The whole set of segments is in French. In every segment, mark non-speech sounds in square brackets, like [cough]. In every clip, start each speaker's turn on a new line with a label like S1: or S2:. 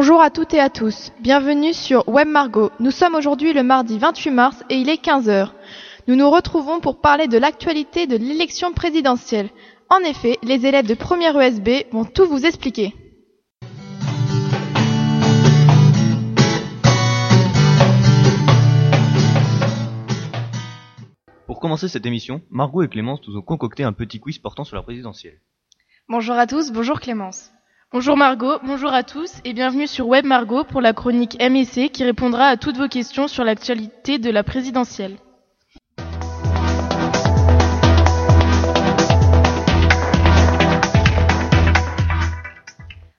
S1: Bonjour à toutes et à tous, bienvenue sur Web Margot. Nous sommes aujourd'hui le mardi 28 mars et il est 15h. Nous nous retrouvons pour parler de l'actualité de l'élection présidentielle. En effet, les élèves de première ESB vont tout vous expliquer.
S2: Pour commencer cette émission, Margot et Clémence nous ont concocté un petit quiz portant sur la présidentielle.
S3: Bonjour à tous, bonjour Clémence.
S4: Bonjour Margot, bonjour à tous et bienvenue sur Web Margot pour la chronique MEC qui répondra à toutes vos questions sur l'actualité de la présidentielle.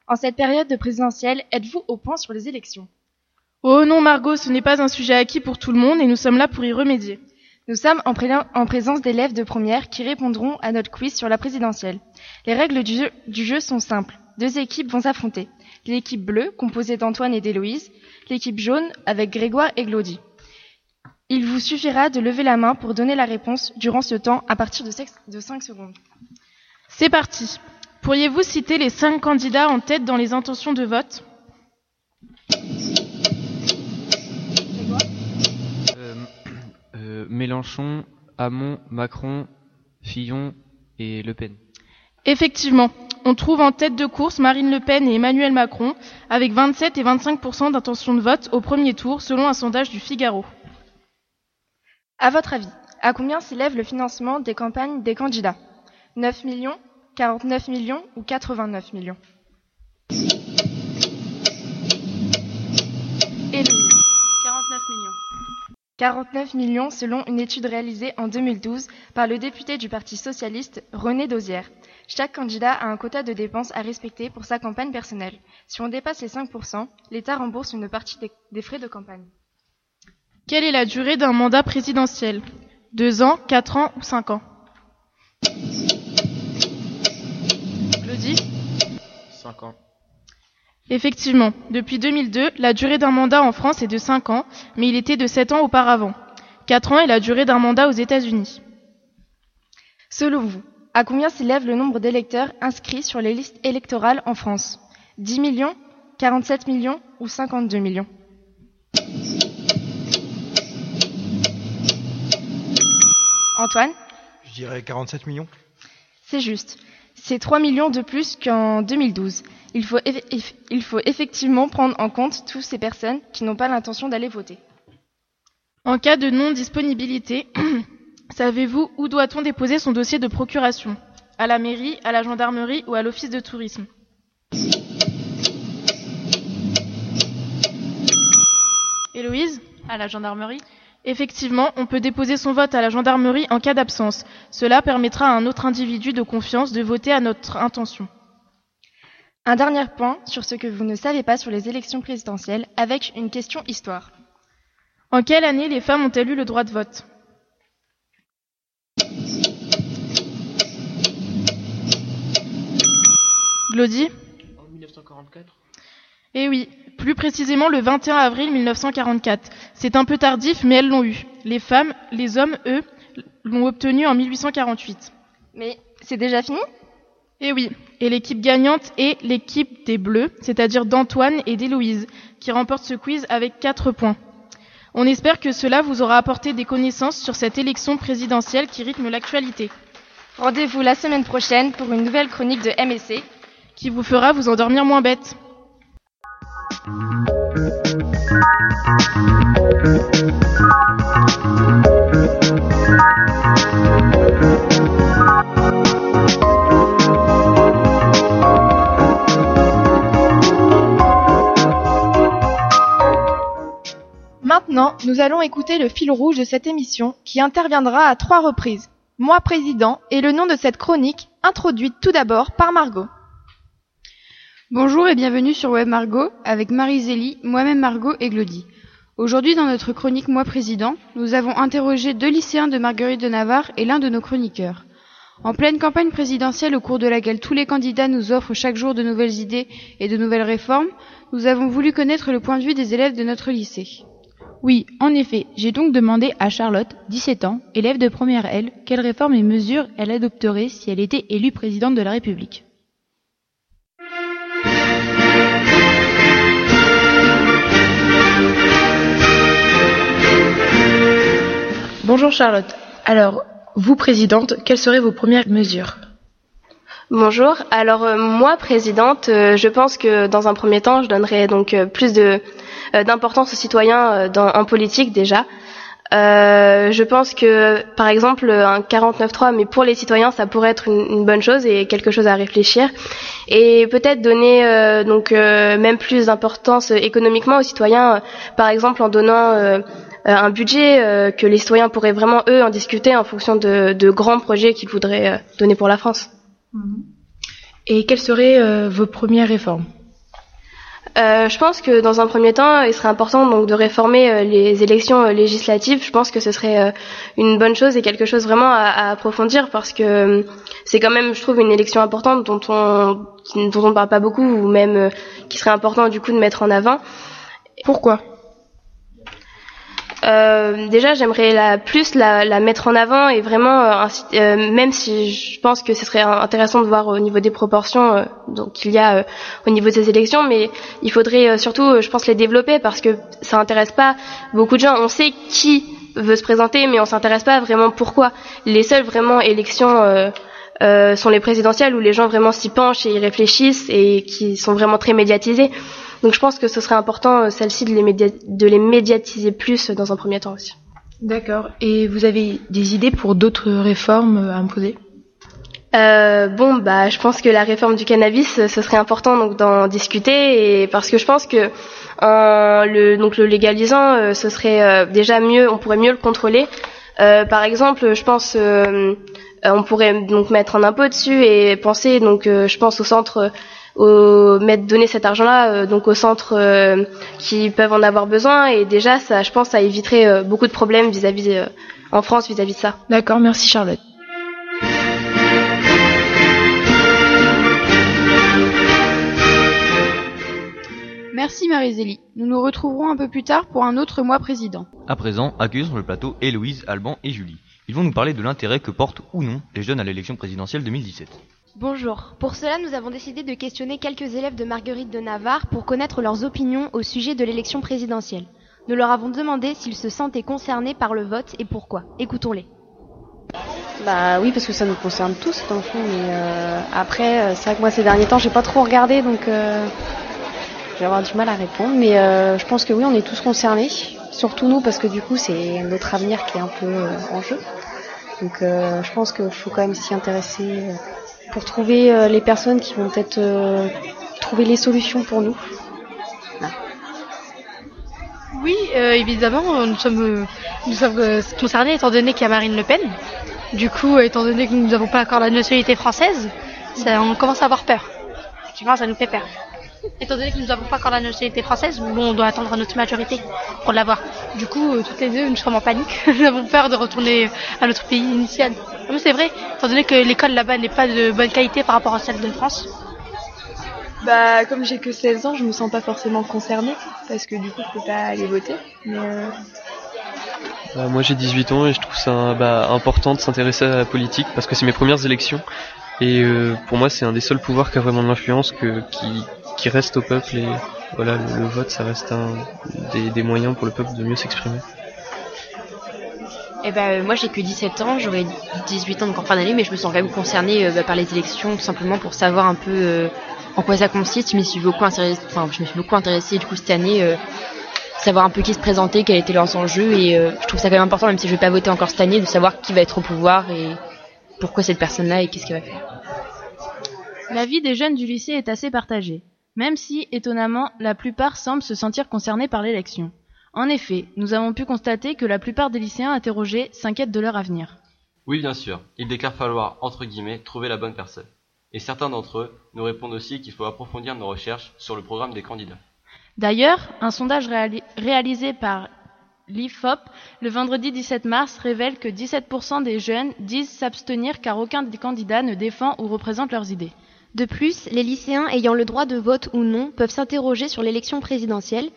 S3: En cette période de présidentielle, êtes-vous au point sur les élections?
S4: Oh non Margot, ce n'est pas un sujet acquis pour tout le monde et nous sommes là pour y remédier.
S3: Nous sommes en, pré- en présence d'élèves de première qui répondront à notre quiz sur la présidentielle. Les règles du jeu, du jeu sont simples. Deux équipes vont s'affronter. L'équipe bleue, composée d'Antoine et d'Héloïse, l'équipe jaune avec Grégoire et Glody. Il vous suffira de lever la main pour donner la réponse durant ce temps à partir de 5 secondes.
S4: C'est parti. Pourriez-vous citer les cinq candidats en tête dans les intentions de vote?
S5: Euh, euh, Mélenchon, Hamon, Macron, Fillon et Le Pen.
S4: Effectivement, on trouve en tête de course Marine Le Pen et Emmanuel Macron avec 27 et 25% d'intention de vote au premier tour selon un sondage du Figaro.
S3: À votre avis, à combien s'élève le financement des campagnes des candidats? 9 millions, 49 millions ou 89 millions? Héloïse.
S4: 49 millions.
S3: 49 millions selon une étude réalisée en 2012 par le député du Parti socialiste René Dosière. Chaque candidat a un quota de dépenses à respecter pour sa campagne personnelle. Si on dépasse les 5%, l'État rembourse une partie des, des frais de campagne.
S4: Quelle est la durée d'un mandat présidentiel? Deux ans, quatre ans ou cinq ans? Claudie?
S5: 5 ans.
S4: Effectivement, depuis 2002, la durée d'un mandat en France est de 5 ans, mais il était de 7 ans auparavant. 4 ans est la durée d'un mandat aux États-Unis.
S3: Selon vous, à combien s'élève le nombre d'électeurs inscrits sur les listes électorales en France? 10 millions, 47 millions ou 52 millions? Antoine?
S6: Je dirais 47 millions.
S3: C'est juste. C'est 3 millions de plus qu'en 2012. Il faut, eff- il faut effectivement prendre en compte toutes ces personnes qui n'ont pas l'intention d'aller voter.
S4: En cas de non-disponibilité, [clears throat] savez-vous où doit-on déposer son dossier de procuration? À la mairie, à la gendarmerie ou à l'office de tourisme? Héloïse?
S7: À la gendarmerie
S4: Effectivement, on peut déposer son vote à la gendarmerie en cas d'absence. Cela permettra à un autre individu de confiance de voter à notre intention.
S3: Un dernier point sur ce que vous ne savez pas sur les élections présidentielles avec une question histoire.
S4: En quelle année les femmes ont-elles eu le droit de vote? Glody
S5: En 1944
S4: Eh oui, plus précisément le 21 avril 1944. C'est un peu tardif, mais elles l'ont eu. Les femmes, les hommes, eux, l'ont obtenu en 1848.
S3: Mais c'est déjà fini?
S4: Eh oui, et l'équipe gagnante est l'équipe des Bleus, c'est-à-dire d'Antoine et d'Héloïse, qui remporte ce quiz avec 4 points. On espère que cela vous aura apporté des connaissances sur cette élection présidentielle qui rythme l'actualité,
S3: Rendez-vous la semaine prochaine pour une nouvelle chronique de MSC.
S4: Qui vous fera vous endormir moins bête.
S1: Maintenant, nous allons écouter le fil rouge de cette émission qui interviendra à trois reprises. Moi président et le nom de cette chronique, introduite tout d'abord par Margot.
S8: Bonjour et bienvenue sur Web Margot avec Marie Zélie, moi-même Margot et Glody. Aujourd'hui, dans notre chronique Moi Président, nous avons interrogé deux lycéens de Marguerite de Navarre et l'un de nos chroniqueurs. En pleine campagne présidentielle au cours de laquelle tous les candidats nous offrent chaque jour de nouvelles idées et de nouvelles réformes, nous avons voulu connaître le point de vue des élèves de notre lycée.
S9: Oui, en effet, j'ai donc demandé à Charlotte, 17 ans, élève de première L, quelles réformes et mesures elle adopterait si elle était élue présidente de la République.
S4: Bonjour Charlotte. Alors, vous présidente, quelles seraient vos premières mesures
S7: Bonjour. Alors euh, moi, présidente, euh, je pense que dans un premier temps, je donnerais donc euh, plus de d'importance aux citoyens en politique déjà. Je pense que, par exemple, un 49.3, mais pour les citoyens, ça pourrait être une, une bonne chose et quelque chose à réfléchir. Et peut-être donner donc même plus d'importance économiquement aux citoyens, par exemple en donnant un budget euh, que les citoyens pourraient vraiment eux en discuter en fonction de, de grands projets qu'ils voudraient euh, donner pour la France.
S4: Et quelles seraient euh, vos premières réformes?
S7: Euh, je pense que dans un premier temps, il serait important donc de réformer euh, les élections euh, législatives. Je pense que ce serait euh, une bonne chose et quelque chose vraiment à, à approfondir parce que euh, c'est quand même, je trouve, une élection importante dont on dont on ne parle pas beaucoup ou même euh, qui serait important du coup de mettre en avant.
S4: Pourquoi?
S7: Euh, déjà, j'aimerais la plus la, mettre en avant et vraiment, euh, euh, même si je pense que ce serait intéressant de voir au niveau des proportions euh, donc qu'il y a au niveau de ces élections, mais il faudrait surtout, je pense, les développer parce que ça intéresse pas beaucoup de gens. On sait qui veut se présenter, mais on s'intéresse pas vraiment pourquoi. Les seules vraiment élections sont les présidentielles où les gens vraiment s'y penchent et y réfléchissent et qui sont vraiment très médiatisées. Donc je pense que ce serait important, euh, celle-ci, de de les médiatiser plus euh, dans un premier temps aussi.
S4: D'accord. Et vous avez des idées pour d'autres réformes euh, à imposer?
S7: Euh, bon, bah, je pense que la réforme du cannabis, ce serait important donc d'en discuter et parce que je pense que en le donc le légalisant, euh, ce serait euh, déjà mieux, on pourrait mieux le contrôler. Euh, par exemple, je pense, on pourrait donc mettre un impôt dessus et penser donc, euh, je pense au centre, au mettre donner cet argent-là euh, donc aux centres euh, qui peuvent en avoir besoin et déjà ça, je pense, ça éviterait euh, beaucoup de problèmes vis-à-vis euh, en France vis-à-vis de ça.
S4: D'accord, merci Charlotte.
S8: Merci Marie-Zélie. Nous nous retrouverons un peu plus tard pour un autre mois président.
S2: À présent, accueillons sur le plateau Héloïse, Alban et Julie. Ils vont nous parler de l'intérêt que portent ou non les jeunes à l'élection présidentielle 2017.
S10: Bonjour. Pour cela, nous avons décidé de questionner quelques élèves de Marguerite de Navarre pour connaître leurs opinions au sujet de l'élection présidentielle. Nous leur avons demandé s'ils se sentaient concernés par le vote et pourquoi. Écoutons-les.
S11: Bah oui, parce que ça nous concerne tous dans le fond, mais euh, après, euh, c'est vrai que moi ces derniers temps, j'ai pas trop regardé, donc euh, je vais avoir du mal à répondre, mais je pense que oui, on est tous concernés, surtout nous, parce que du coup, c'est notre avenir qui est un peu en jeu. Donc je pense qu'il faut quand même s'y intéresser pour trouver euh, les personnes qui vont peut-être euh, trouver les solutions pour nous.
S12: Oui, euh, évidemment, nous sommes, nous sommes concernés étant donné qu'il y a Marine Le Pen. Du coup, étant donné que nous n'avons pas encore la nationalité française, ça, on commence à avoir peur. Effectivement, ça nous fait peur. Étant donné que nous n'avons pas encore la nationalité française, bon, on doit attendre notre majorité pour l'avoir. Du coup, euh, toutes les deux, nous sommes en panique. [laughs] nous avons peur de retourner à notre pays initial. Ah, Mais c'est vrai, étant donné que l'école là-bas n'est pas de bonne qualité par rapport à celle de France.
S13: Bah, comme j'ai que 16 ans, je me sens pas forcément concernée, parce que du coup, je peux pas aller voter. Mais euh,
S14: Bah, moi j'ai 18 ans et je trouve ça bah, important de s'intéresser à la politique parce que c'est mes premières élections et euh, pour moi c'est un des seuls pouvoirs qui a vraiment de l'influence que, qui, qui reste au peuple et voilà le, le vote ça reste un des, des moyens pour le peuple de mieux s'exprimer.
S15: Eh ben, moi j'ai que 17 ans, j'aurai 18 ans donc en fin d'année, mais je me sens quand même concernée euh, bah, par les élections, tout simplement pour savoir un peu euh, en quoi ça consiste. Je m'y suis beaucoup intéressée, enfin je me suis beaucoup intéressée du coup cette année, euh, savoir un peu qui se présentait, quels étaient leurs enjeux, et euh, je trouve ça quand même important, même si je vais pas voter encore cette année, de savoir qui va être au pouvoir et pourquoi cette personne-là et qu'est-ce qu'elle va faire.
S9: La vie des jeunes du lycée est assez partagée, même si, étonnamment, la plupart semblent se sentir concernés par l'élection. En effet, nous avons pu constater que la plupart des lycéens interrogés s'inquiètent de leur avenir.
S16: Oui, bien sûr. Ils déclarent falloir, entre guillemets, trouver la bonne personne. Et certains d'entre eux nous répondent aussi qu'il faut approfondir nos recherches sur le programme des candidats.
S9: D'ailleurs, un sondage réali- réalisé par l'IFOP le vendredi 17 mars révèle que 17% des jeunes disent s'abstenir car aucun des candidats ne défend ou représente leurs idées.
S10: De plus, les lycéens ayant le droit de vote ou non peuvent s'interroger sur l'élection présidentielle.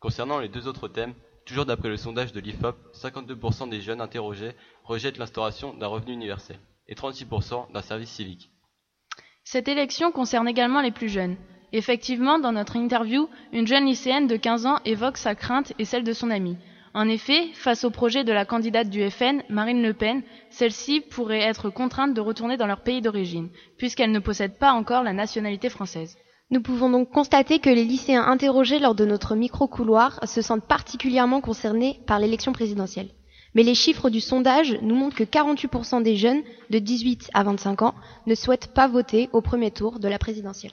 S16: Concernant les deux autres thèmes, toujours d'après le sondage de l'IFOP, 52% des jeunes interrogés rejettent l'instauration d'un revenu universel et 36% d'un service civique.
S9: Cette élection concerne également les plus jeunes. Effectivement, dans notre interview, une jeune lycéenne de 15 ans évoque sa crainte et celle de son amie. En effet, face au projet de la candidate du FN, Marine Le Pen, celle-ci pourrait être contrainte de retourner dans leur pays d'origine, puisqu'elle ne possède pas encore la nationalité française.
S10: Nous pouvons donc constater que les lycéens interrogés lors de notre micro-couloir se sentent particulièrement concernés par l'élection présidentielle. Mais les chiffres du sondage nous montrent que 48% des jeunes de 18 à 25 ans ne souhaitent pas voter au premier tour de la présidentielle.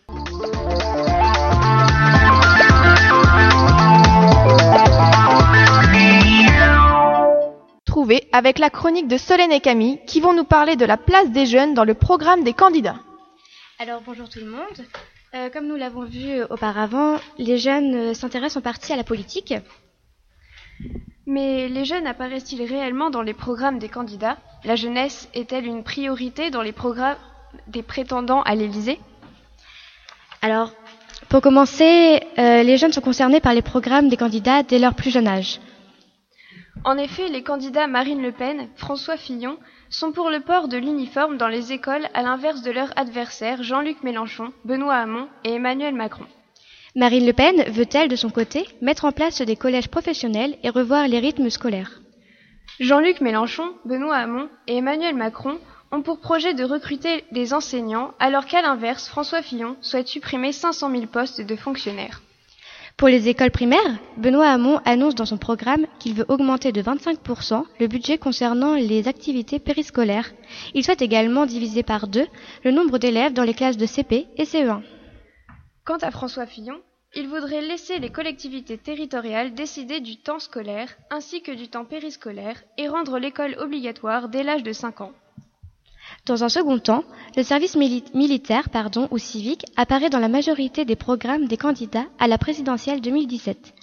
S1: Avec la chronique de Solène et Camille qui vont nous parler de la place des jeunes dans le programme des candidats.
S17: Alors bonjour tout le monde. Euh, comme nous l'avons vu auparavant, les jeunes euh, s'intéressent en partie à la politique.
S13: Mais les jeunes apparaissent-ils réellement dans les programmes des candidats? La jeunesse est-elle une priorité dans les programmes des prétendants à l'Élysée?
S17: Alors, pour commencer, euh, les jeunes sont concernés par les programmes des candidats dès leur plus jeune âge.
S13: En effet, les candidats Marine Le Pen, François Fillon sont pour le port de l'uniforme dans les écoles à l'inverse de leurs adversaires Jean-Luc Mélenchon, Benoît Hamon et Emmanuel Macron.
S17: Marine Le Pen veut-elle, de son côté, mettre en place des collèges professionnels et revoir les rythmes scolaires?
S13: Jean-Luc Mélenchon, Benoît Hamon et Emmanuel Macron ont pour projet de recruter des enseignants, alors qu'à l'inverse, François Fillon souhaite supprimer 500 000 postes de fonctionnaires.
S17: Pour les écoles primaires, Benoît Hamon annonce dans son programme qu'il veut augmenter de 25% le budget concernant les activités périscolaires. Il souhaite également diviser par deux le nombre d'élèves dans les classes de CP et E CE1.
S13: Quant à François Fillon, il voudrait laisser les collectivités territoriales décider du temps scolaire ainsi que du temps périscolaire et rendre l'école obligatoire dès l'âge de 5 ans.
S17: Dans un second temps, le service mili- militaire pardon, ou civique apparaît dans la majorité des programmes des candidats à la présidentielle 2017.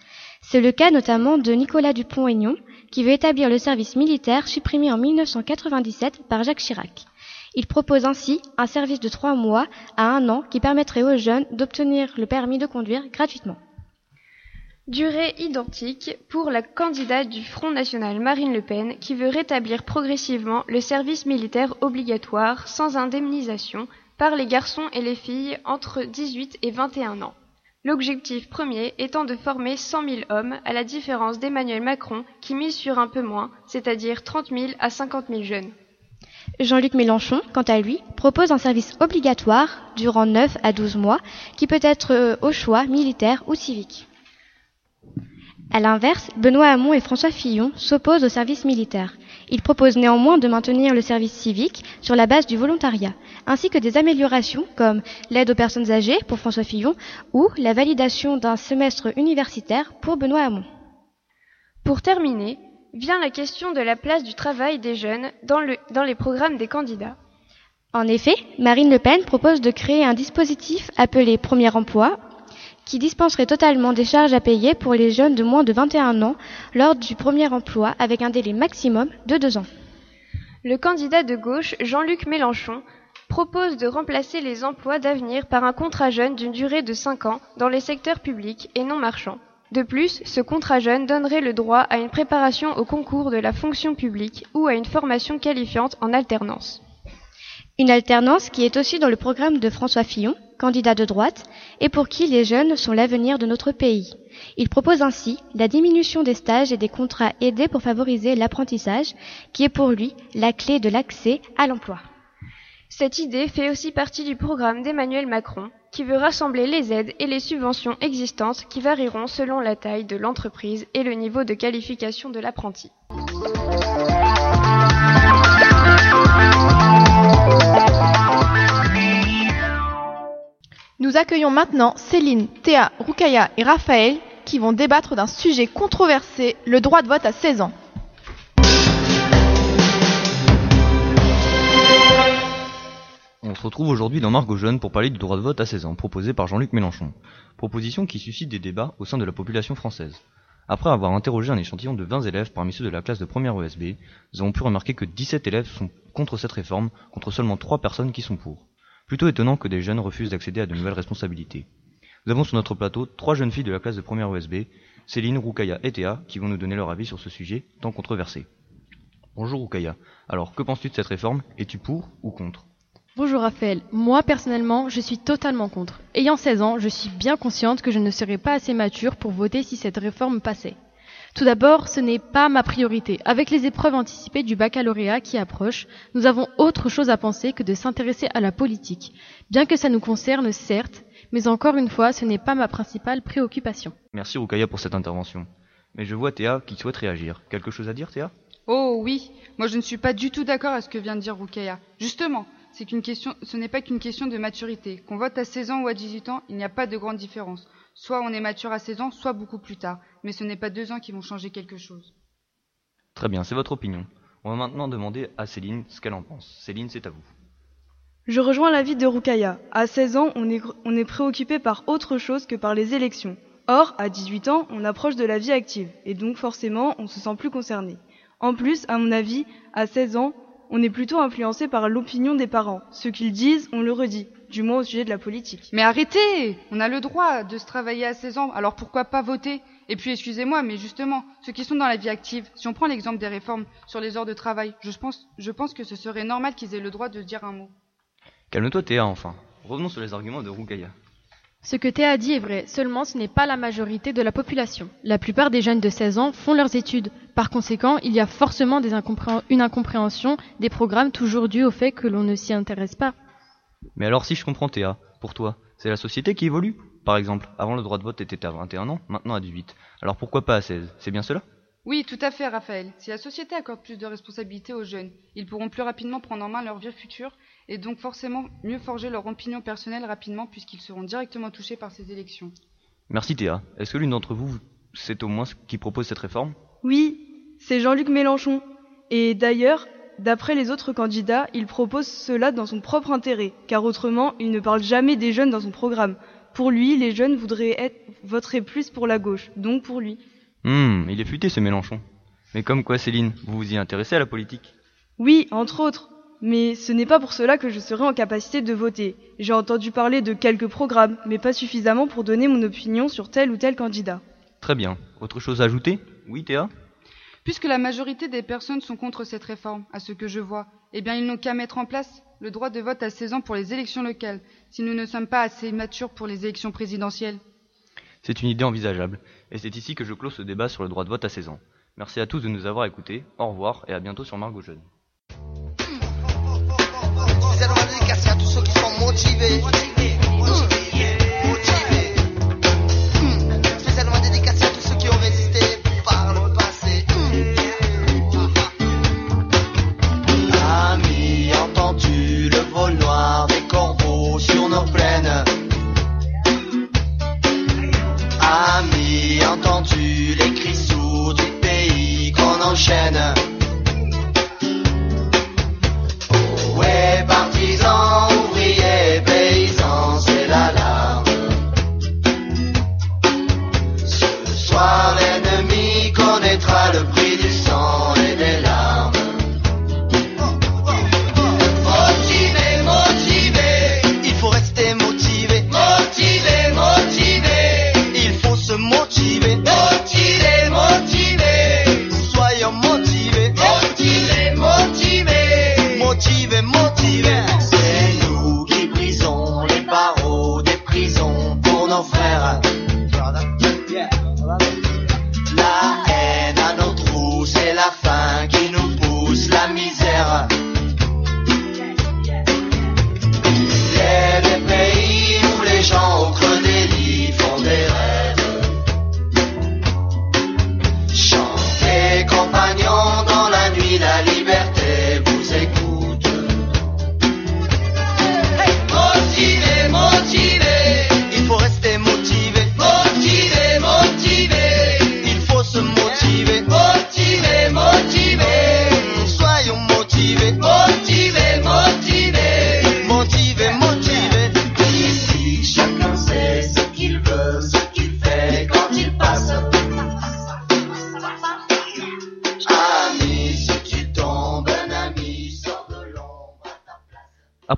S17: C'est le cas notamment de Nicolas Dupont-Aignan, qui veut établir le service militaire supprimé en 1997 par Jacques Chirac. Il propose ainsi un service de trois mois à un an qui permettrait aux jeunes d'obtenir le permis de conduire gratuitement.
S13: Durée identique pour la candidate du Front National Marine Le Pen qui veut rétablir progressivement le service militaire obligatoire sans indemnisation par les garçons et les filles entre 18 et 21 ans. L'objectif premier étant de former 100 000 hommes à la différence d'Emmanuel Macron qui mise sur un peu moins, c'est-à-dire 30 000 à 50 000 jeunes.
S17: Jean-Luc Mélenchon, quant à lui, propose un service obligatoire durant 9 à 12 mois qui peut être euh, au choix militaire ou civique. À l'inverse, Benoît Hamon et François Fillon s'opposent au service militaire. Ils proposent néanmoins de maintenir le service civique sur la base du volontariat, ainsi que des améliorations comme l'aide aux personnes âgées pour François Fillon ou la validation d'un semestre universitaire pour Benoît Hamon.
S13: Pour terminer, vient la question de la place du travail des jeunes dans, le, dans les programmes des candidats.
S17: En effet, Marine Le Pen propose de créer un dispositif appelé Premier emploi qui dispenserait totalement des charges à payer pour les jeunes de moins de 21 ans lors du premier emploi avec un délai maximum de deux ans.
S13: Le candidat de gauche, Jean-Luc Mélenchon, propose de remplacer les emplois d'avenir par un contrat jeune d'une durée de 5 ans dans les secteurs publics et non marchands. De plus, ce contrat jeune donnerait le droit à une préparation au concours de la fonction publique ou à une formation qualifiante en alternance.
S17: Une alternance qui est aussi dans le programme de François Fillon, candidat de droite, et pour qui les jeunes sont l'avenir de notre pays. Il propose ainsi la diminution des stages et des contrats aidés pour favoriser l'apprentissage, qui est pour lui la clé de l'accès à l'emploi.
S13: Cette idée fait aussi partie du programme d'Emmanuel Macron, qui veut rassembler les aides et les subventions existantes qui varieront selon la taille de l'entreprise et le niveau de qualification de l'apprenti.
S1: Nous accueillons maintenant Céline, Théa, Roukaya et Raphaël qui vont débattre d'un sujet controversé, le droit de vote à 16 ans.
S2: On se retrouve aujourd'hui dans Margot Jeune pour parler du droit de vote à 16 ans, proposé par Jean-Luc Mélenchon. Proposition qui suscite des débats au sein de la population française. Après avoir interrogé un échantillon de 20 élèves parmi ceux de la classe de première ESB, nous avons pu remarquer que 17 élèves sont contre cette réforme, contre seulement 3 personnes qui sont pour. Plutôt étonnant que des jeunes refusent d'accéder à de nouvelles responsabilités. Nous avons sur notre plateau trois jeunes filles de la classe de première ESB, Céline, Roukaya et Théa, qui vont nous donner leur avis sur ce sujet tant controversé. Bonjour Roukaya. Alors, que penses-tu de cette réforme? Es-tu pour ou contre?
S18: Bonjour Raphaël, moi personnellement je suis totalement contre. Ayant 16 ans, je suis bien consciente que je ne serais pas assez mature pour voter si cette réforme passait. Tout d'abord, ce n'est pas ma priorité. Avec les épreuves anticipées du baccalauréat qui approchent, nous avons autre chose à penser que de s'intéresser à la politique. Bien que ça nous concerne, certes, mais encore une fois, ce n'est pas ma principale préoccupation.
S2: Merci Rukaya pour cette intervention. Mais je vois Théa qui souhaite réagir. Quelque chose à dire Théa?
S8: Oh oui, moi je ne suis pas du tout d'accord avec ce que vient de dire Rukaya. Justement, c'est qu'une question, ce n'est pas qu'une question de maturité. Qu'on vote à 16 ans ou à 18 ans, il n'y a pas de grande différence. Soit on est mature à 16 ans, soit beaucoup plus tard. Mais ce n'est pas deux ans qui vont changer quelque chose.
S2: Très bien, c'est votre opinion. On va maintenant demander à Céline ce qu'elle en pense. Céline, c'est à vous.
S19: Je rejoins l'avis de Rukaya. À 16 ans, on est, on est préoccupé par autre chose que par les élections. Or, à 18 ans, on approche de la vie active, et donc forcément, on se sent plus concerné. En plus, à mon avis, à 16 ans, on est plutôt influencé par l'opinion des parents. Ce qu'ils disent, on le redit, du moins au sujet de la politique.
S8: Mais arrêtez On a le droit de se travailler à 16 ans, alors pourquoi pas voter? Et puis excusez-moi, mais justement, ceux qui sont dans la vie active, si on prend l'exemple des réformes sur les heures de travail, je pense, je pense que ce serait normal qu'ils aient le droit de dire un mot.
S2: Calme-toi Théa enfin. Revenons sur les arguments de Rukaya.
S18: Ce que Théa dit est vrai, seulement ce n'est pas la majorité de la population. La plupart des jeunes de 16 ans font leurs études. Par conséquent, il y a forcément des incompré- une incompréhension des programmes toujours due au fait que l'on ne s'y intéresse pas.
S2: Mais alors si je comprends Théa, pour toi, c'est la société qui évolue Par exemple, avant le droit de vote était à 21 ans, maintenant à 18. Alors pourquoi pas à 16 C'est bien cela?
S8: Oui, tout à fait, Raphaël. Si la société accorde plus de responsabilités aux jeunes, ils pourront plus rapidement prendre en main leur vie future et donc forcément mieux forger leur opinion personnelle rapidement puisqu'ils seront directement touchés par ces élections.
S2: Merci Théa. Est-ce que l'une d'entre vous sait au moins ce qui propose cette réforme?
S19: Oui, c'est Jean-Luc Mélenchon. Et d'ailleurs, d'après les autres candidats, il propose cela dans son propre intérêt, car autrement, il ne parle jamais des jeunes dans son programme. Pour lui, les jeunes voudraient être, voteraient plus pour la gauche, donc pour lui.
S2: Hum, il est futé ce Mélenchon. Mais comme quoi Céline, vous vous y intéressez à la politique?
S19: Oui, entre autres. Mais ce n'est pas pour cela que je serai en capacité de voter. J'ai entendu parler de quelques programmes, mais pas suffisamment pour donner mon opinion sur tel ou tel candidat.
S2: Très bien. Autre chose à ajouter? Oui Théa?
S8: Puisque la majorité des personnes sont contre cette réforme, à ce que je vois, eh bien ils n'ont qu'à mettre en place le droit de vote à 16 ans pour les élections locales, si nous ne sommes pas assez matures pour les élections présidentielles.
S2: C'est une idée envisageable. Et c'est ici que je clôt ce débat sur le droit de vote à 16 ans. Merci à tous de nous avoir écoutés. Au revoir et à bientôt sur Margot Jeune.
S20: C'est une dédicace à tous ceux qui sont motivés. Motivés.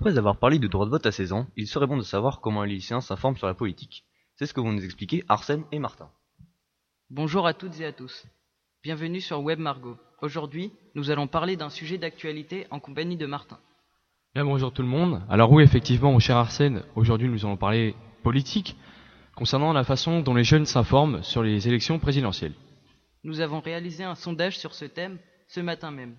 S2: Après avoir parlé du droit de vote à 16 ans, il serait bon de savoir comment un lycéen s'informe sur la politique. C'est ce que vont nous expliquer Arsène et Martin.
S21: Bonjour à toutes et à tous. Bienvenue sur Web Margot. Aujourd'hui, nous allons parler d'un sujet d'actualité en compagnie de Martin.
S5: Bien bonjour tout le monde. Alors oui, effectivement, mon cher Arsène, aujourd'hui nous allons parler politique concernant la façon dont les jeunes s'informent sur les élections présidentielles.
S21: Nous avons réalisé un sondage sur ce thème ce matin même.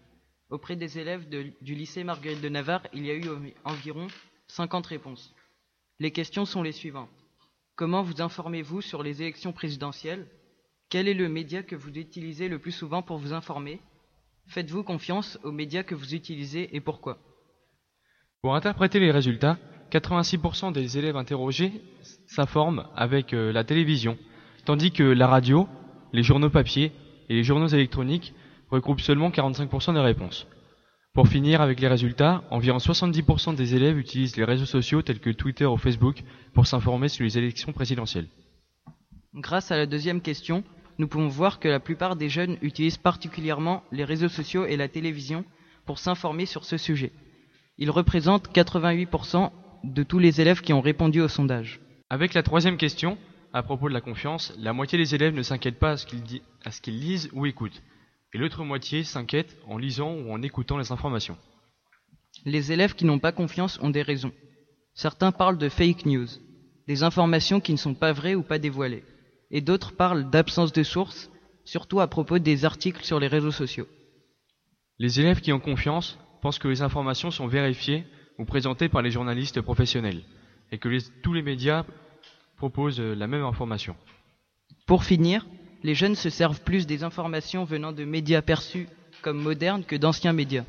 S21: Auprès des élèves du lycée Marguerite de Navarre, il y a eu environ 50 réponses. Les questions sont les suivantes. Comment vous informez-vous sur les élections présidentielles? Quel est le média que vous utilisez le plus souvent pour vous informer? Faites-vous confiance aux médias que vous utilisez et pourquoi?
S22: Pour interpréter les résultats, 86% des élèves interrogés s'informent avec euh, la télévision, tandis que la radio, les journaux papier et les journaux électroniques regroupent seulement 45% des réponses. Pour finir avec les résultats, environ 70% des élèves utilisent les réseaux sociaux tels que Twitter ou Facebook pour s'informer sur les élections présidentielles.
S21: Grâce à la deuxième question, nous pouvons voir que la plupart des jeunes utilisent particulièrement les réseaux sociaux et la télévision pour s'informer sur ce sujet. Ils représentent 88% de tous les élèves qui ont répondu au sondage.
S22: Avec la troisième question, à propos de la confiance, la moitié des élèves ne s'inquiètent pas à ce qu'ils di- à ce qu'ils lisent ou écoutent, et l'autre moitié s'inquiète en lisant ou en écoutant les informations.
S21: Les élèves qui n'ont pas confiance ont des raisons. Certains parlent de fake news, des informations qui ne sont pas vraies ou pas dévoilées, et d'autres parlent d'absence de sources, surtout à propos des articles sur les réseaux sociaux.
S22: Les élèves qui ont confiance pensent que les informations sont vérifiées ou présentées par les journalistes professionnels, et que les- tous les médias proposent la même information.
S21: Pour finir, les jeunes se servent plus des informations venant de médias perçus comme modernes que d'anciens médias.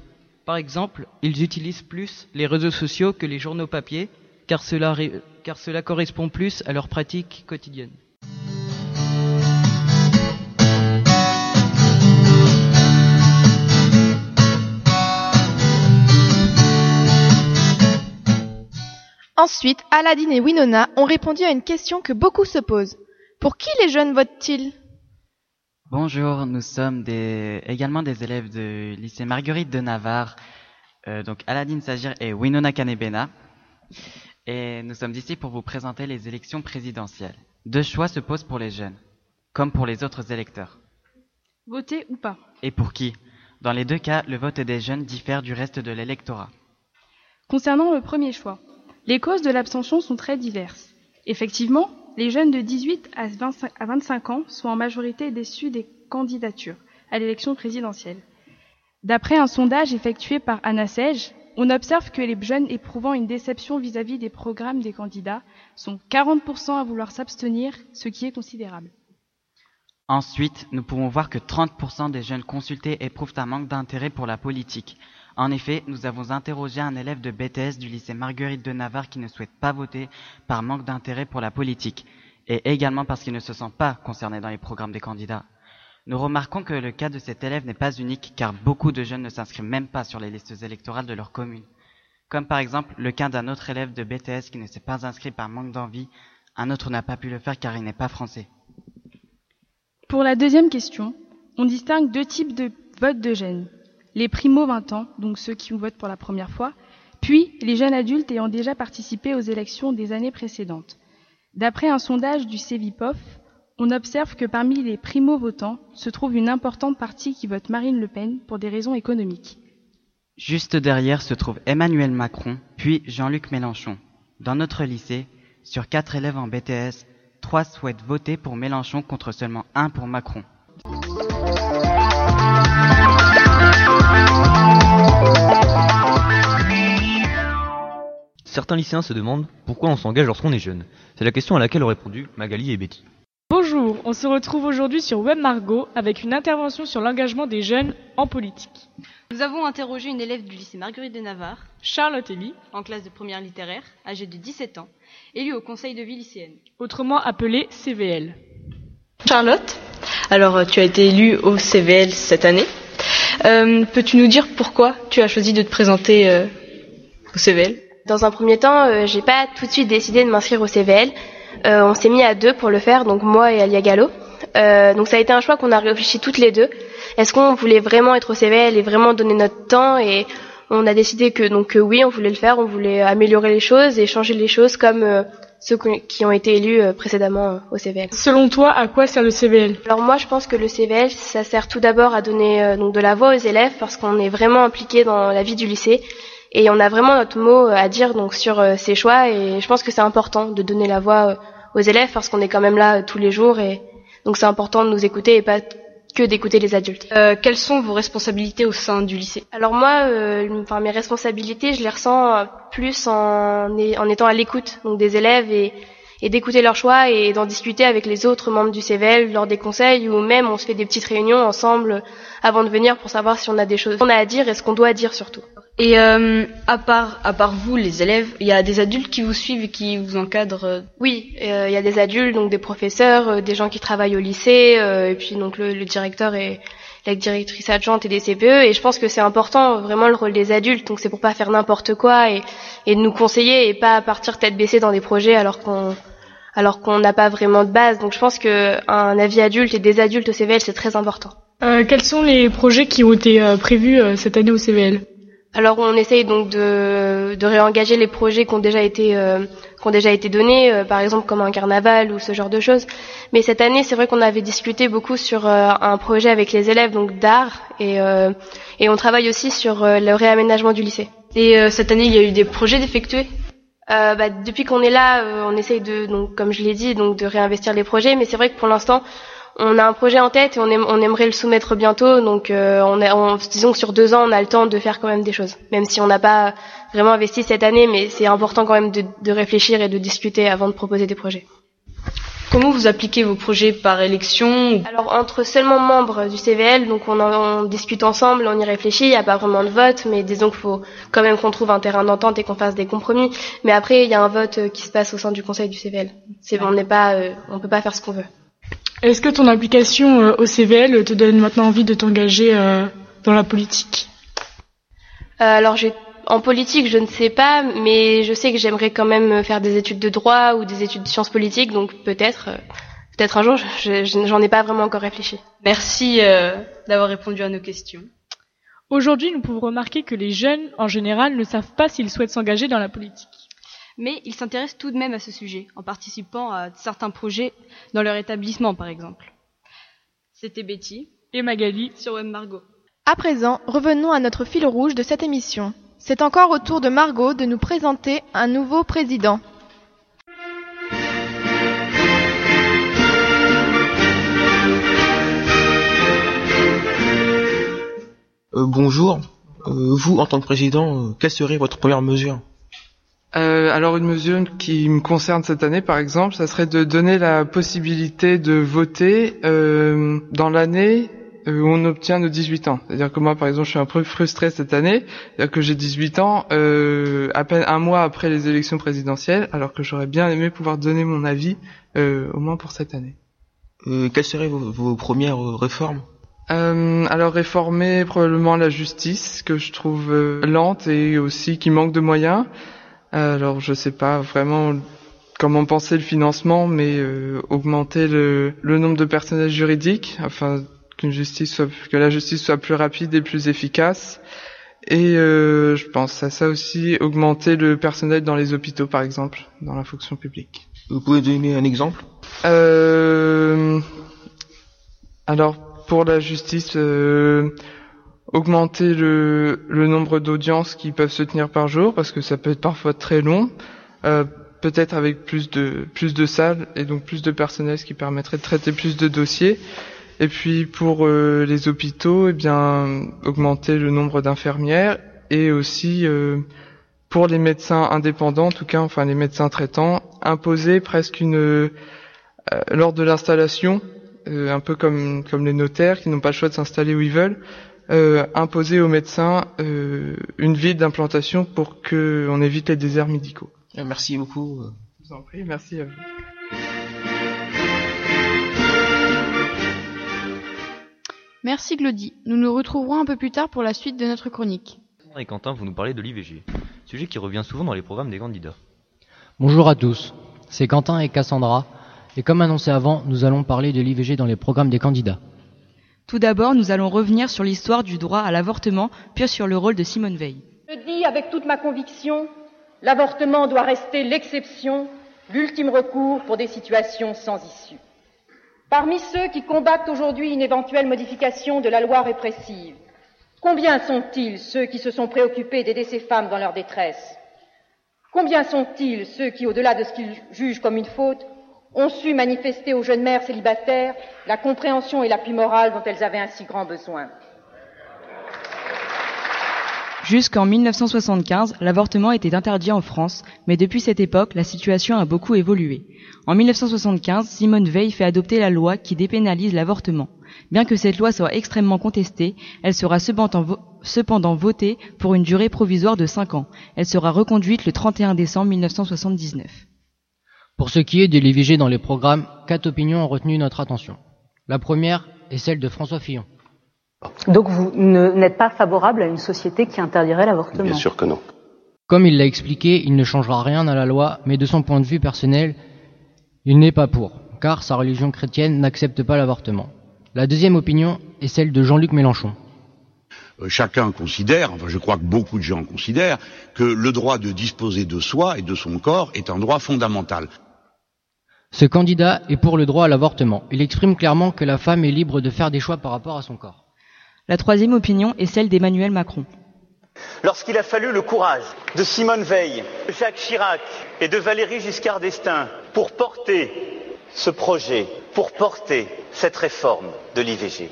S21: Par exemple, ils utilisent plus les réseaux sociaux que les journaux papier, car cela, correspond plus à leur pratique quotidienne.
S1: Ensuite, Aladdin et Winona ont répondu à une question que beaucoup se posent. Pour qui les jeunes votent-ils?
S23: Bonjour, nous sommes des, également des élèves du lycée Marguerite de Navarre, euh, donc Aladine Sagir et Winona Kanebena. Et nous sommes ici pour vous présenter les élections présidentielles. Deux choix se posent pour les jeunes, comme pour les autres électeurs.
S19: Voter ou pas
S23: Et pour qui? Dans les deux cas, le vote des jeunes diffère du reste de l'électorat.
S19: Concernant le premier choix, les causes de l'abstention sont très diverses. Effectivement, les jeunes de 18 à 25 à 25 ans sont en majorité déçus des candidatures à l'élection présidentielle. D'après un sondage effectué par Anna Sej, on observe que les jeunes éprouvant une déception vis-à-vis des programmes des candidats sont 40% à vouloir s'abstenir, ce qui est considérable.
S23: Ensuite, nous pouvons voir que 30% des jeunes consultés éprouvent un manque d'intérêt pour la politique. En effet, nous avons interrogé un élève de BTS du lycée Marguerite de Navarre qui ne souhaite pas voter par manque d'intérêt pour la politique, et également parce qu'il ne se sent pas concerné dans les programmes des candidats. Nous remarquons que le cas de cet élève n'est pas unique car beaucoup de jeunes ne s'inscrivent même pas sur les listes électorales de leur commune. Comme par exemple le cas d'un autre élève de BTS qui ne s'est pas inscrit par manque d'envie, un autre n'a pas pu le faire car il n'est pas français.
S19: Pour la deuxième question, on distingue deux types de votes de jeunes. Les primo 20 ans, donc ceux qui votent pour la première fois, puis les jeunes adultes ayant déjà participé aux élections des années précédentes. D'après un sondage du CEVIPOF, on observe que parmi les primo-votants se trouve une importante partie qui vote Marine Le Pen pour des raisons économiques.
S23: Juste derrière se trouve Emmanuel Macron, puis Jean-Luc Mélenchon. Dans notre lycée, sur quatre élèves en BTS, trois souhaitent voter pour Mélenchon contre seulement un pour Macron.
S2: Certains lycéens se demandent pourquoi on s'engage lorsqu'on est jeune. C'est la question à laquelle ont répondu Magali et Betty.
S24: Bonjour, on se retrouve aujourd'hui sur Web Margot avec une intervention sur l'engagement des jeunes en politique.
S25: Nous avons interrogé une élève du lycée Marguerite de Navarre,
S24: Charlotte Elie,
S25: en classe de première littéraire, âgée de 17 ans, élue au conseil de vie lycéenne.
S24: autrement appelée CVL.
S26: Charlotte, alors euh, tu as été élue au CVL cette année. Euh, Peux-tu nous dire pourquoi tu as choisi de te présenter euh, au CVL
S7: Dans un premier temps, euh, j'ai pas tout de suite décidé de m'inscrire au CVL. Euh, on s'est mis à deux pour le faire, donc moi et Alia Gallo. Euh, donc ça a été un choix qu'on a réfléchi toutes les deux. Est-ce qu'on voulait vraiment être au CVL et vraiment donner notre temps et on a décidé que donc euh, oui, on voulait le faire, on voulait améliorer les choses et changer les choses comme euh, ceux qui ont été élus euh, précédemment au CVL.
S24: Selon toi, à quoi sert le CVL
S7: Alors moi, je pense que le CVL, ça sert tout d'abord à donner donc de la voix aux élèves parce qu'on est vraiment impliqué dans la vie du lycée et on a vraiment notre mot euh, à dire donc sur euh, ces choix et je pense que c'est important de donner la voix euh, aux élèves parce qu'on est quand même là tous les jours et donc c'est important de nous écouter et pas que d'écouter les adultes.
S26: Euh, quelles sont vos responsabilités au sein du lycée?
S7: Alors moi, euh, enfin mes responsabilités, je les ressens plus en, en étant à l'écoute donc des élèves et, et d'écouter leurs choix et d'en discuter avec les autres membres du CVL lors des conseils ou même on se fait des petites réunions ensemble avant de venir pour savoir si on a des choses qu'on a à dire et ce qu'on doit dire surtout.
S26: Et euh, à part à part vous, les élèves, il y a des adultes qui vous suivent et qui vous encadrent. euh,
S7: Oui, euh, il y a des adultes, donc des professeurs, euh, des gens qui travaillent au lycée, euh, et puis donc le, le directeur et la directrice adjointe et des CPE. Et je pense que c'est important vraiment le rôle des adultes. Donc c'est pour pas faire n'importe quoi et, et de nous conseiller et pas partir tête baissée dans des projets alors qu'on alors qu'on n'a pas vraiment de base. Donc je pense que un avis adulte et des adultes au CVL c'est très important.
S24: Euh, quels sont les projets qui ont été euh, prévus euh, cette année au CVL
S7: Alors on essaye donc de, de réengager les projets qui ont déjà été euh, qui ont déjà été donnés, euh, par exemple comme un carnaval ou ce genre de choses. Mais cette année, c'est vrai qu'on avait discuté beaucoup sur euh, un projet avec les élèves donc d'art et euh, et on travaille aussi sur euh, le réaménagement du lycée.
S26: Et euh, cette année, il y a eu des projets d'effectuer?
S7: Euh, bah, depuis qu'on est là, euh, on essaye de, donc, comme je l'ai dit, donc de réinvestir les projets. Mais c'est vrai que pour l'instant, on a un projet en tête et on, aime- on aimerait le soumettre bientôt. Donc, euh, on est, on, disons que sur deux ans, on a le temps de faire quand même des choses. Même si on n'a pas vraiment investi cette année, mais c'est important quand même de, de réfléchir et de discuter avant de proposer des projets.
S26: Comment vous appliquez vos projets par élection
S7: Alors entre seulement membres du CVL, donc on, en, on discute ensemble, on y réfléchit, il n'y a pas vraiment de vote, mais disons qu'il faut quand même qu'on trouve un terrain d'entente et qu'on fasse des compromis. Mais après, il y a un vote euh, qui se passe au sein du conseil du CVL. C'est on n'est pas, euh, on peut pas faire ce qu'on veut.
S24: Est-ce que ton implication euh, au CVL te donne maintenant envie de t'engager euh, dans la politique?
S7: Euh, alors j'ai en politique, je ne sais pas, mais je sais que j'aimerais quand même faire des études de droit ou des études de sciences politiques, donc peut-être, euh, peut-être un jour. je- je- J'en ai pas vraiment encore réfléchi.
S26: Merci euh, d'avoir répondu à nos questions.
S24: Aujourd'hui, nous pouvons remarquer que les jeunes, en général, ne savent pas s'ils souhaitent s'engager dans la politique.
S25: Mais ils s'intéressent tout de même à ce sujet, en participant à certains projets dans leur établissement, par exemple. C'était Betty
S24: et Magali
S25: sur Web Margot.
S1: À présent, revenons à notre fil rouge de cette émission. C'est encore au tour de Margot de nous présenter un nouveau président.
S27: Euh, bonjour. Euh, vous, en tant que président, euh, quelle serait votre première mesure?
S28: Euh, alors une mesure qui me concerne cette année, par exemple, ça serait de donner la possibilité de voter euh, dans l'année où on obtient nos 18 ans. C'est-à-dire que moi, par exemple, je suis un peu frustré cette année, c'est-à-dire que j'ai 18 ans euh, à peine un mois après les élections présidentielles, alors que j'aurais bien aimé pouvoir donner mon avis, euh, au moins pour cette année.
S27: euh, Quelles seraient vos, vos premières euh, réformes?
S28: Euh, alors réformer probablement la justice que je trouve euh, lente et aussi qui manque de moyens. Alors je sais pas vraiment comment penser le financement, mais euh, augmenter le, le nombre de personnels juridiques afin qu'une justice soit, que la justice soit plus rapide et plus efficace. Et euh, je pense à ça aussi augmenter le personnel dans les hôpitaux par exemple, dans la fonction publique.
S27: Vous pouvez donner un exemple?
S28: Euh, alors pour la justice, euh, augmenter le, nombre d'audiences qui peuvent se tenir par jour parce que ça peut être parfois très long. Euh, peut-être avec plus de plus de salles et donc plus de personnel, ce qui permettrait de traiter plus de dossiers. Et puis pour euh, les hôpitaux, eh bien augmenter le nombre d'infirmières et aussi euh, pour les médecins indépendants, en tout cas, enfin les médecins traitants, imposer presque une lors de l'installation, un peu comme comme les notaires qui n'ont pas le choix de s'installer où ils veulent, euh, imposer aux médecins euh, une ville d'implantation pour que on évite les déserts médicaux.
S27: Euh, Merci beaucoup.
S28: Je vous en prie, merci à vous.
S8: Merci Glody. Nous nous retrouverons un peu plus tard pour la suite de notre chronique.
S2: Et Quentin, vous nous parlez de l'IVG, sujet qui revient souvent dans les programmes des candidats.
S29: Bonjour à tous, c'est Quentin et Cassandra, et comme annoncé avant, nous allons parler de l'IVG dans les programmes des candidats.
S25: Tout d'abord, nous allons revenir sur l'histoire du droit à l'avortement, puis sur le rôle de Simone Veil.
S30: Je dis avec toute ma conviction, l'avortement doit rester l'exception, l'ultime recours pour des situations sans issue. Parmi ceux qui combattent aujourd'hui une éventuelle modification de la loi répressive, combien sont-ils ceux qui se sont préoccupés d'aider ces femmes dans leur détresse? Combien sont-ils ceux qui, au-delà de ce qu'ils jugent comme une faute, ont su manifester aux jeunes mères célibataires la compréhension et l'appui moral dont elles avaient un si grand besoin.
S21: Jusqu'en 1975, l'avortement était interdit en France, mais depuis cette époque, la situation a beaucoup évolué. En 1975, Simone Veil fait adopter la loi qui dépénalise l'avortement. Bien que cette loi soit extrêmement contestée, elle sera cependant, vo- cependant votée pour une durée provisoire de 5 ans. Elle sera reconduite le 31 décembre 1979.
S29: Pour ce qui est de l'IVG dans les programmes, quatre opinions ont retenu notre attention. La première est celle de François Fillon.
S31: Donc vous n'êtes pas favorable à une société qui interdirait l'avortement?
S29: Bien sûr que non. Comme il l'a expliqué, il ne changera rien à la loi, mais de son point de vue personnel, il n'est pas pour, car sa religion chrétienne n'accepte pas l'avortement. La deuxième opinion est celle de Jean-Luc Mélenchon.
S27: Euh, chacun considère, enfin je crois que beaucoup de gens considèrent, que le droit de disposer de soi et de son corps est un droit fondamental.
S29: Ce candidat est pour le droit à l'avortement. Il exprime clairement que la femme est libre de faire des choix par rapport à son corps.
S21: La troisième opinion est celle d'Emmanuel Macron.
S32: Lorsqu'il a fallu le courage de Simone Veil, de Jacques Chirac et de Valéry Giscard d'Estaing pour porter ce projet, pour porter cette réforme de l'IVG.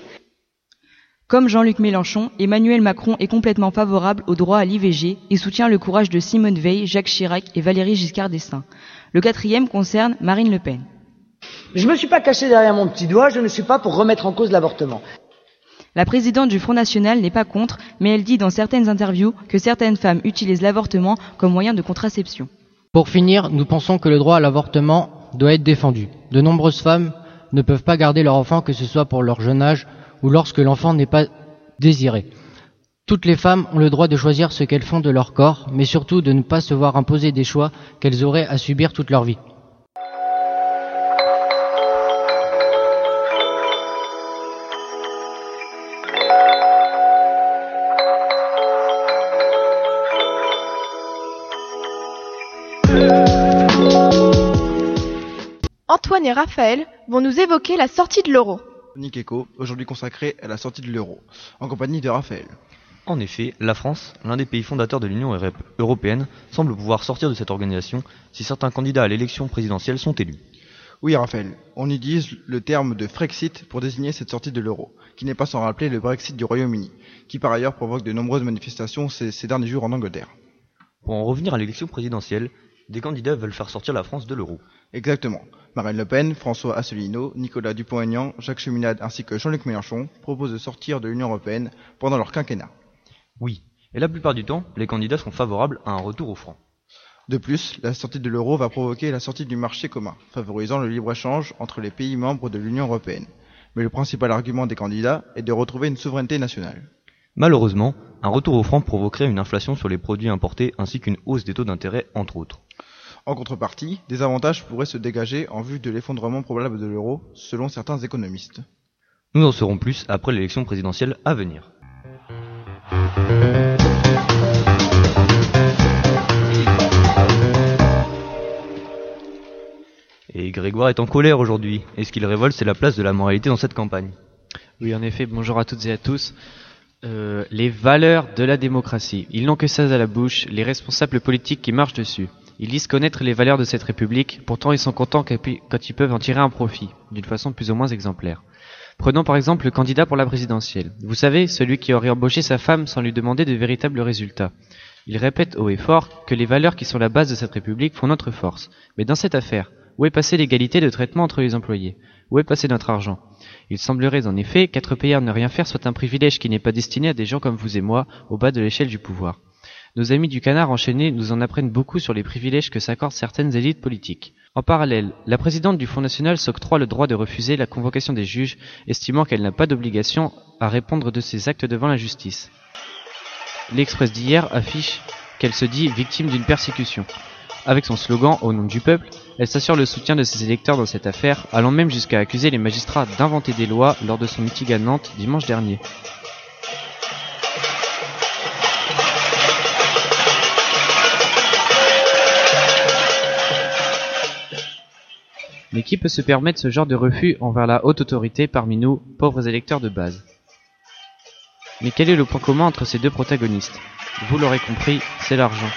S21: Comme Jean-Luc Mélenchon, Emmanuel Macron est complètement favorable au droit à l'IVG et soutient le courage de Simone Veil, Jacques Chirac et Valéry Giscard d'Estaing. Le quatrième concerne Marine Le Pen.
S33: Je ne me suis pas caché derrière mon petit doigt, je ne suis pas pour remettre en cause l'avortement.
S21: La présidente du Front National n'est pas contre, mais elle dit dans certaines interviews que certaines femmes utilisent l'avortement comme moyen de contraception.
S29: Pour finir, nous pensons que le droit à l'avortement doit être défendu. De nombreuses femmes ne peuvent pas garder leur enfant que ce soit pour leur jeune âge ou lorsque l'enfant n'est pas désiré. Toutes les femmes ont le droit de choisir ce qu'elles font de leur corps, mais surtout de ne pas se voir imposer des choix qu'elles auraient à subir toute leur vie.
S1: Antoine et Raphaël vont nous évoquer la sortie de l'euro.
S34: Nick Echo, aujourd'hui consacré à la sortie de l'euro, en compagnie de Raphaël.
S2: En effet, la France, l'un des pays fondateurs de l'Union euro- européenne, semble pouvoir sortir de cette organisation si certains candidats à l'élection présidentielle sont élus.
S34: Oui, Raphaël, on utilise le terme de Frexit pour désigner cette sortie de l'euro, qui n'est pas sans rappeler le Brexit du Royaume-Uni, qui par ailleurs provoque de nombreuses manifestations ces, ces derniers jours en Angleterre.
S2: Pour en revenir à l'élection présidentielle, des candidats veulent faire sortir la France de l'euro.
S34: Exactement. Marine Le Pen, François Asselineau, Nicolas Dupont-Aignan, Jacques Cheminade ainsi que Jean-Luc Mélenchon proposent de sortir de l'Union européenne pendant leur quinquennat.
S2: Oui, et la plupart du temps, les candidats sont favorables à un retour au franc.
S34: De plus, la sortie de l'euro va provoquer la sortie du marché commun, favorisant le libre-échange entre les pays membres de l'Union européenne. Mais le principal argument des candidats est de retrouver une souveraineté nationale.
S2: Malheureusement, un retour au franc provoquerait une inflation sur les produits importés ainsi qu'une hausse des taux d'intérêt, entre autres.
S34: En contrepartie, des avantages pourraient se dégager en vue de l'effondrement probable de l'euro, selon certains économistes.
S2: Nous en saurons plus après l'élection présidentielle à venir. Et Grégoire est en colère aujourd'hui, et ce qu'il révolte, c'est la place de la moralité dans cette campagne.
S5: Oui, en effet, bonjour à toutes et à tous. Euh, les valeurs de la démocratie. Ils n'ont que ça à la bouche, les responsables politiques qui marchent dessus. Ils disent connaître les valeurs de cette République, pourtant ils sont contents quand ils peuvent en tirer un profit, d'une façon plus ou moins exemplaire. Prenons par exemple le candidat pour la présidentielle. Vous savez, celui qui aurait embauché sa femme sans lui demander de véritables résultats. Il répète haut et fort que les valeurs qui sont la base de cette République font notre force. Mais dans cette affaire, où est passée l'égalité de traitement entre les employés? Où est passé notre argent? Il semblerait en effet qu'être payé à ne rien faire soit un privilège qui n'est pas destiné à des gens comme vous et moi, au bas de l'échelle du pouvoir. Nos amis du canard enchaîné nous en apprennent beaucoup sur les privilèges que s'accordent certaines élites politiques. En parallèle, la présidente du Front National s'octroie le droit de refuser la convocation des juges, estimant qu'elle n'a pas d'obligation à répondre de ses actes devant la justice. L'Express d'hier affiche qu'elle se dit victime d'une persécution. Avec son slogan Au nom du peuple, elle s'assure le soutien de ses électeurs dans cette affaire, allant même jusqu'à accuser les magistrats d'inventer des lois lors de son meeting à Nantes dimanche dernier. Mais qui peut se permettre ce genre de refus envers la haute autorité parmi nous, pauvres électeurs de base? Mais quel est le point commun entre ces deux protagonistes? Vous l'aurez compris, c'est l'argent.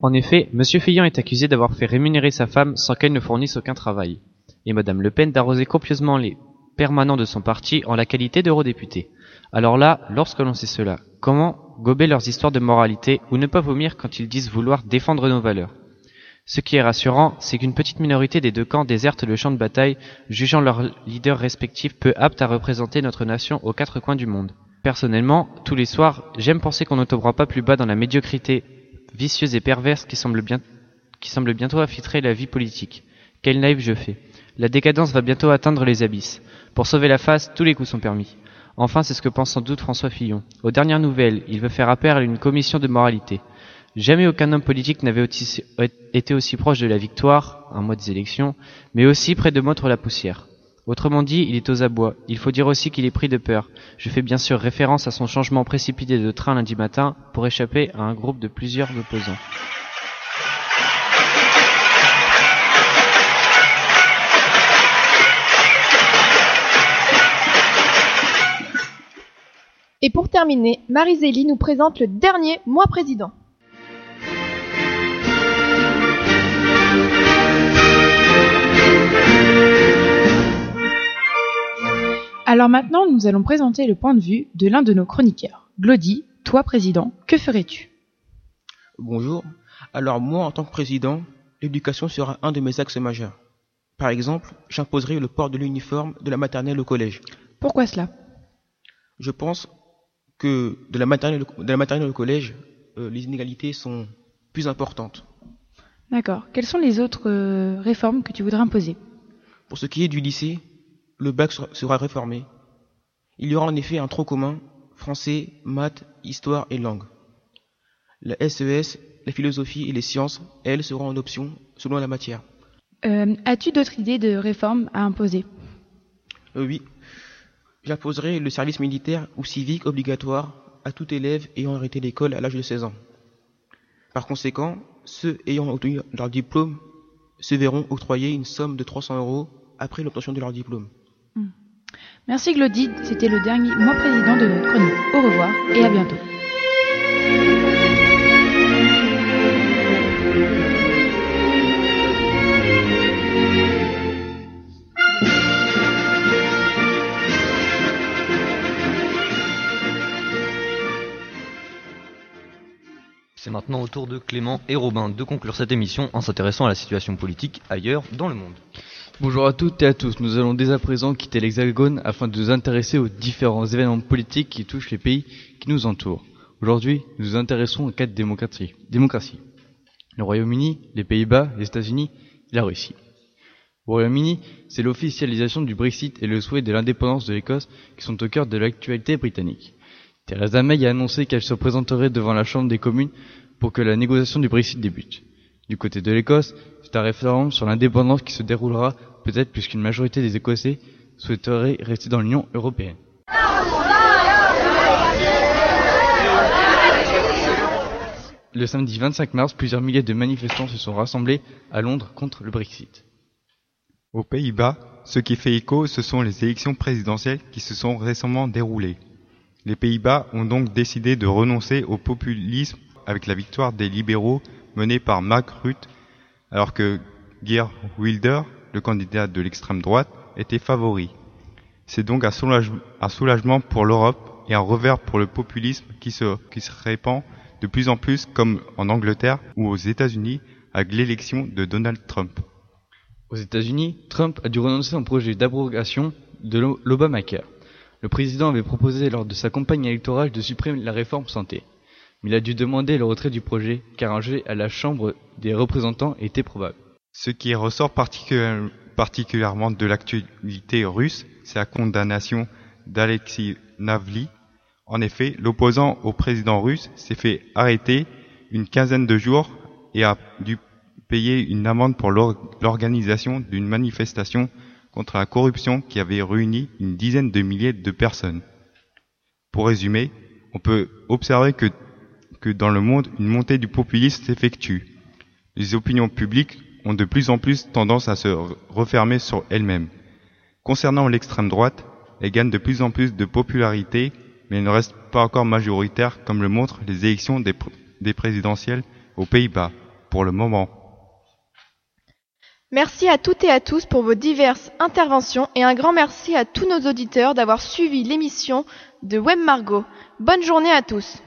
S5: En effet, M. Fillon est accusé d'avoir fait rémunérer sa femme sans qu'elle ne fournisse aucun travail, et Mme Le Pen d'arroser copieusement les permanents de son parti en la qualité d'eurodéputée. Alors là, lorsque l'on sait cela, comment gober leurs histoires de moralité ou ne pas vomir quand ils disent vouloir défendre nos valeurs? Ce qui est rassurant, c'est qu'une petite minorité des deux camps déserte le champ de bataille, jugeant leurs leaders respectifs peu aptes à représenter notre nation aux quatre coins du monde. Personnellement, tous les soirs, j'aime penser qu'on ne tombera pas plus bas dans la médiocrité vicieuse et perverse qui semble, bientôt affiltrer la vie politique. Quel naïf je fais. La décadence va bientôt atteindre les abysses. Pour sauver la face, tous les coups sont permis. Enfin, c'est ce que pense sans doute François Fillon. Aux dernières nouvelles, il veut faire appel à une commission de moralité. Jamais aucun homme politique n'avait été aussi proche de la victoire, un mois des élections, mais aussi près de motre la poussière. Autrement dit, il est aux abois. Il faut dire aussi qu'il est pris de peur. Je fais bien sûr référence à son changement précipité de train lundi matin pour échapper à un groupe de plusieurs opposants.
S1: Et pour terminer, Marie-Zélie nous présente le dernier mois président.
S35: Alors maintenant, nous allons présenter le point de vue de l'un de nos chroniqueurs. Glody, toi président, que ferais-tu?
S27: Bonjour. Alors moi, en tant que président, l'éducation sera un de mes axes majeurs. Par exemple, j'imposerai le port de l'uniforme de la maternelle au collège.
S35: Pourquoi cela?
S27: Je pense que de la maternelle, de la maternelle au collège, euh, les inégalités sont plus importantes.
S35: D'accord. Quelles sont les autres euh, réformes que tu voudrais imposer?
S27: Pour ce qui est du lycée, le bac sera réformé. Il y aura en effet un tronc commun français, maths, histoire et langue. La SES, la philosophie et les sciences, elles, seront en option selon la matière.
S35: Euh, As-tu d'autres idées de réformes à imposer?
S27: Euh, Oui. J'imposerai le service militaire ou civique obligatoire à tout élève ayant arrêté l'école à l'âge de 16 ans. Par conséquent, ceux ayant obtenu leur diplôme se verront octroyer une somme de 300 euros après l'obtention de leur diplôme.
S35: Merci Glody, c'était le dernier mois président de notre chronique. Au revoir et à bientôt.
S2: C'est maintenant au tour de Clément et Robin de conclure cette émission en s'intéressant à la situation politique ailleurs dans le monde.
S22: Bonjour à toutes et à tous. Nous allons dès à présent quitter l'Hexagone afin de nous intéresser aux différents événements politiques qui touchent les pays qui nous entourent. Aujourd'hui, nous nous intéressons aux quatre démocraties. Le Royaume-Uni, les Pays-Bas, les États-Unis et la Russie. Au Royaume-Uni, c'est l'officialisation du Brexit et le souhait de l'indépendance de l'Écosse qui sont au cœur de l'actualité britannique. Theresa May a annoncé qu'elle se présenterait devant la Chambre des communes pour que la négociation du Brexit débute. Du côté de l'Écosse, c'est un référendum sur l'indépendance qui se déroulera peut-être puisqu'une majorité des Écossais souhaiterait rester dans l'Union européenne. Le samedi 25 mars, plusieurs milliers de manifestants se sont rassemblés à Londres contre le Brexit.
S36: Aux Pays-Bas, ce qui fait écho, ce sont les élections présidentielles qui se sont récemment déroulées. Les Pays-Bas ont donc décidé de renoncer au populisme avec la victoire des libéraux menés par Mark Rutte, alors que Geert Wilder, le candidat de l'extrême droite, était favori. C'est donc un, soulagement pour l'Europe et un revers pour le populisme qui se, qui se répand de plus en plus comme en Angleterre ou aux États-Unis avec l'élection de Donald Trump.
S22: Aux États-Unis, Trump a dû renoncer à un projet d'abrogation de l'Obamacare. Le président avait proposé lors de sa campagne électorale de supprimer la réforme santé. Mais il a dû demander le retrait du projet car un jet à la Chambre des représentants était probable.
S36: Ce qui ressort particulièrement de l'actualité russe, c'est la condamnation d'Alexei Navli. En effet, l'opposant au président russe s'est fait arrêter une quinzaine de jours et a dû payer une amende pour l'organisation d'une manifestation contre la corruption qui avait réuni une dizaine de milliers de personnes. Pour résumer, on peut observer que, dans le monde, une montée du populisme s'effectue. Les opinions publiques ont de plus en plus tendance à se refermer sur elles-mêmes. Concernant l'extrême droite, elle gagne de plus en plus de popularité, mais elle ne reste pas encore majoritaire comme le montrent les élections des, des présidentielles aux Pays-Bas. pour le moment.
S1: Merci à toutes et à tous pour vos diverses interventions et un grand merci à tous nos auditeurs d'avoir suivi l'émission de Web Margot. Bonne journée à tous.